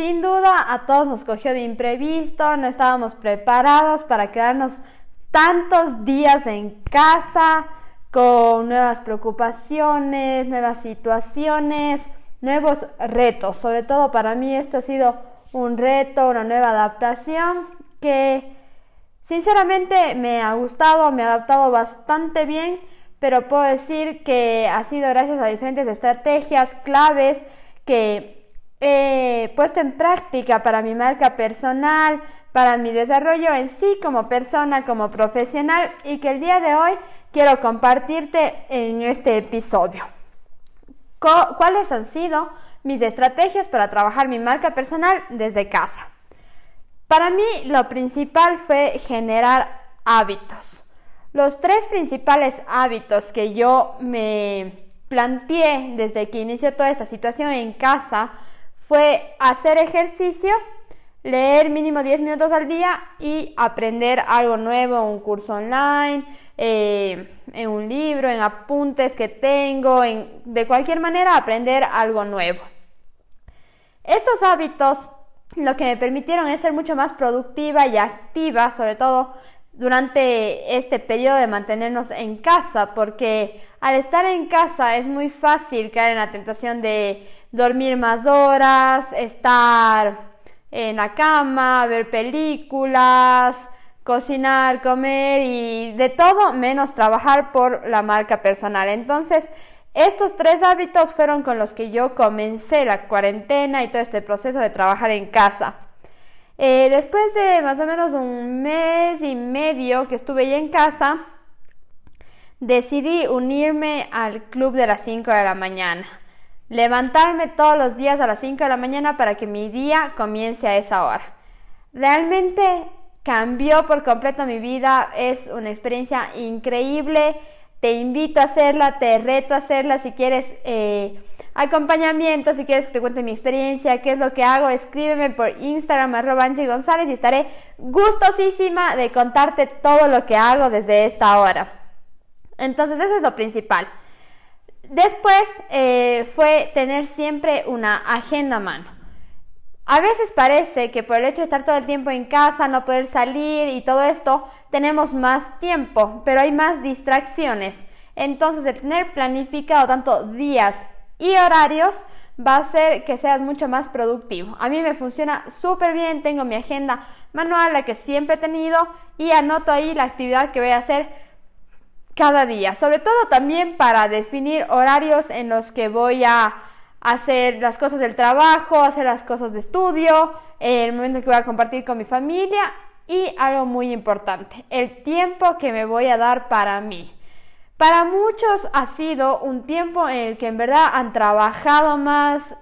Sin duda a todos nos cogió de imprevisto, no estábamos preparados para quedarnos tantos días en casa con nuevas preocupaciones, nuevas situaciones, nuevos retos. Sobre todo para mí esto ha sido un reto, una nueva adaptación que sinceramente me ha gustado, me ha adaptado bastante bien, pero puedo decir que ha sido gracias a diferentes estrategias claves que he puesto en práctica para mi marca personal, para mi desarrollo en sí como persona, como profesional y que el día de hoy quiero compartirte en este episodio. ¿Cuáles han sido mis estrategias para trabajar mi marca personal desde casa? Para mí lo principal fue generar hábitos. Los tres principales hábitos que yo me planteé desde que inició toda esta situación en casa fue hacer ejercicio, leer mínimo 10 minutos al día y aprender algo nuevo, un curso online, eh, en un libro, en apuntes que tengo, en, de cualquier manera aprender algo nuevo. Estos hábitos lo que me permitieron es ser mucho más productiva y activa, sobre todo durante este periodo de mantenernos en casa, porque al estar en casa es muy fácil caer en la tentación de dormir más horas, estar en la cama, ver películas, cocinar, comer y de todo menos trabajar por la marca personal. Entonces, estos tres hábitos fueron con los que yo comencé la cuarentena y todo este proceso de trabajar en casa. Eh, después de más o menos un mes y medio que estuve ya en casa, decidí unirme al club de las 5 de la mañana. Levantarme todos los días a las 5 de la mañana para que mi día comience a esa hora. Realmente cambió por completo mi vida, es una experiencia increíble, te invito a hacerla, te reto a hacerla si quieres eh, acompañamiento, si quieres que te cuente mi experiencia, qué es lo que hago, escríbeme por Instagram arroba Angie González y estaré gustosísima de contarte todo lo que hago desde esta hora. Entonces eso es lo principal. Después eh, fue tener siempre una agenda a mano. A veces parece que por el hecho de estar todo el tiempo en casa, no poder salir y todo esto, tenemos más tiempo, pero hay más distracciones. Entonces el tener planificado tanto días y horarios va a hacer que seas mucho más productivo. A mí me funciona súper bien, tengo mi agenda manual, la que siempre he tenido, y anoto ahí la actividad que voy a hacer cada día. Sobre todo también para definir horarios en los que voy a hacer las cosas del trabajo, hacer las cosas de estudio, el momento que voy a compartir con mi familia y algo muy importante, el tiempo que me voy a dar para mí. Para muchos ha sido un tiempo en el que en verdad han trabajado más,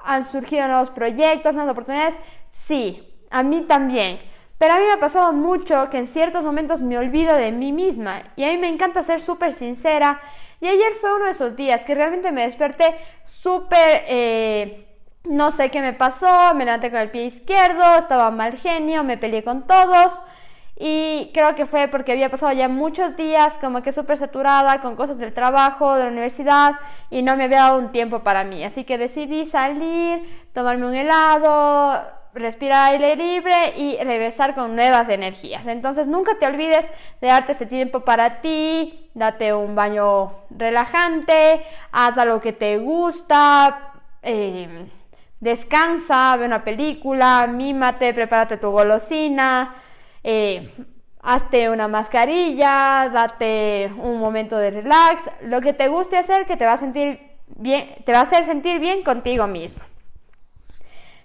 han surgido nuevos proyectos, nuevas oportunidades. Sí, a mí también. Pero a mí me ha pasado mucho que en ciertos momentos me olvido de mí misma y a mí me encanta ser súper sincera. Y ayer fue uno de esos días que realmente me desperté súper... Eh, no sé qué me pasó, me levanté con el pie izquierdo, estaba mal genio, me peleé con todos. Y creo que fue porque había pasado ya muchos días como que súper saturada con cosas del trabajo, de la universidad y no me había dado un tiempo para mí. Así que decidí salir, tomarme un helado, respirar aire libre y regresar con nuevas energías. Entonces nunca te olvides de darte ese tiempo para ti, date un baño relajante, haz algo que te gusta. Eh, descansa, ve una película, mímate, prepárate tu golosina, eh, hazte una mascarilla, date un momento de relax, lo que te guste hacer que te va a sentir bien, te va a hacer sentir bien contigo mismo.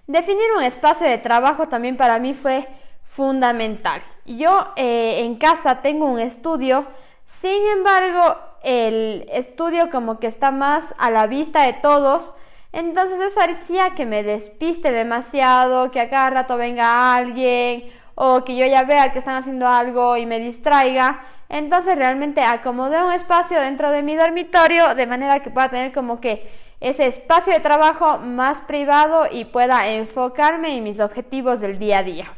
Definir un espacio de trabajo también para mí fue fundamental. Yo eh, en casa tengo un estudio, sin embargo el estudio como que está más a la vista de todos, Entonces eso hacía que me despiste demasiado, que a cada rato venga alguien o que yo ya vea que están haciendo algo y me distraiga. Entonces realmente acomodé un espacio dentro de mi dormitorio de manera que pueda tener como que ese espacio de trabajo más privado y pueda enfocarme en mis objetivos del día a día.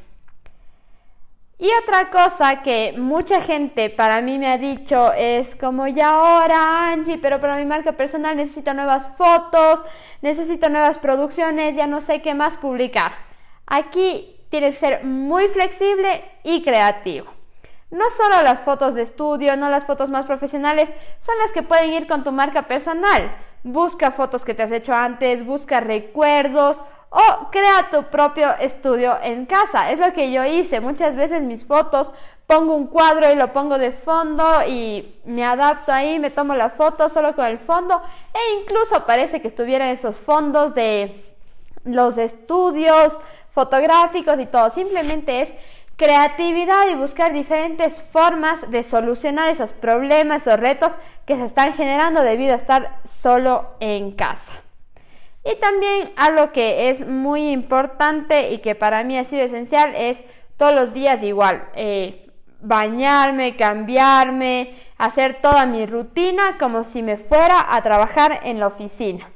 Y otra cosa que mucha gente para mí me ha dicho es como ya ahora Angie, pero para mi marca personal necesito nuevas fotos, necesito nuevas producciones, ya no sé qué más publicar. Aquí tienes que ser muy flexible y creativo. No solo las fotos de estudio, no las fotos más profesionales, son las que pueden ir con tu marca personal. Busca fotos que te has hecho antes, busca recuerdos o crea tu propio estudio en casa. Es lo que yo hice. Muchas veces mis fotos pongo un cuadro y lo pongo de fondo y me adapto ahí, me tomo la foto solo con el fondo e incluso parece que estuvieran esos fondos de los estudios fotográficos y todo. Simplemente es creatividad y buscar diferentes formas de solucionar esos problemas o retos que se están generando debido a estar solo en casa. Y también algo que es muy importante y que para mí ha sido esencial es todos los días igual, eh, bañarme, cambiarme, hacer toda mi rutina como si me fuera a trabajar en la oficina.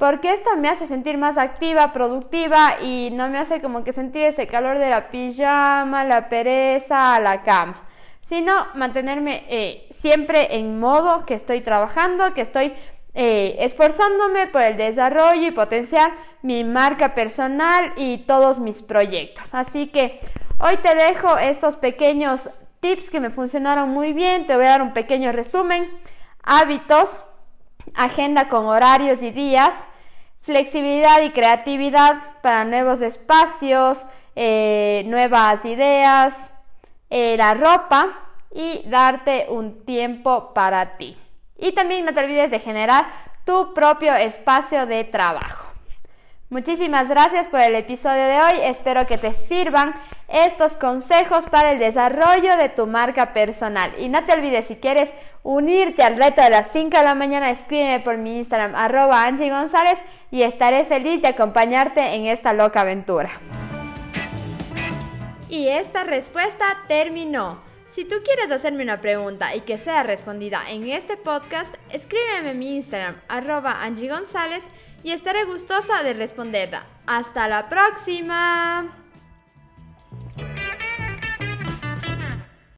Porque esto me hace sentir más activa, productiva y no me hace como que sentir ese calor de la pijama, la pereza, la cama. Sino mantenerme eh, siempre en modo que estoy trabajando, que estoy eh, esforzándome por el desarrollo y potenciar mi marca personal y todos mis proyectos. Así que hoy te dejo estos pequeños tips que me funcionaron muy bien. Te voy a dar un pequeño resumen. Hábitos, agenda con horarios y días, flexibilidad y creatividad para nuevos espacios, eh, nuevas ideas, eh, la ropa y darte un tiempo para ti. Y también no te olvides de generar tu propio espacio de trabajo. Muchísimas gracias por el episodio de hoy. Espero que te sirvan estos consejos para el desarrollo de tu marca personal. Y no te olvides, si quieres unirte al reto de las 5 de la mañana, escríbeme por mi Instagram, arroba Angie González, y estaré feliz de acompañarte en esta loca aventura. Y esta respuesta terminó. Si tú quieres hacerme una pregunta y que sea respondida en este podcast, escríbeme en mi Instagram, arroba Angie González, y estaré gustosa de responderla. ¡Hasta la próxima!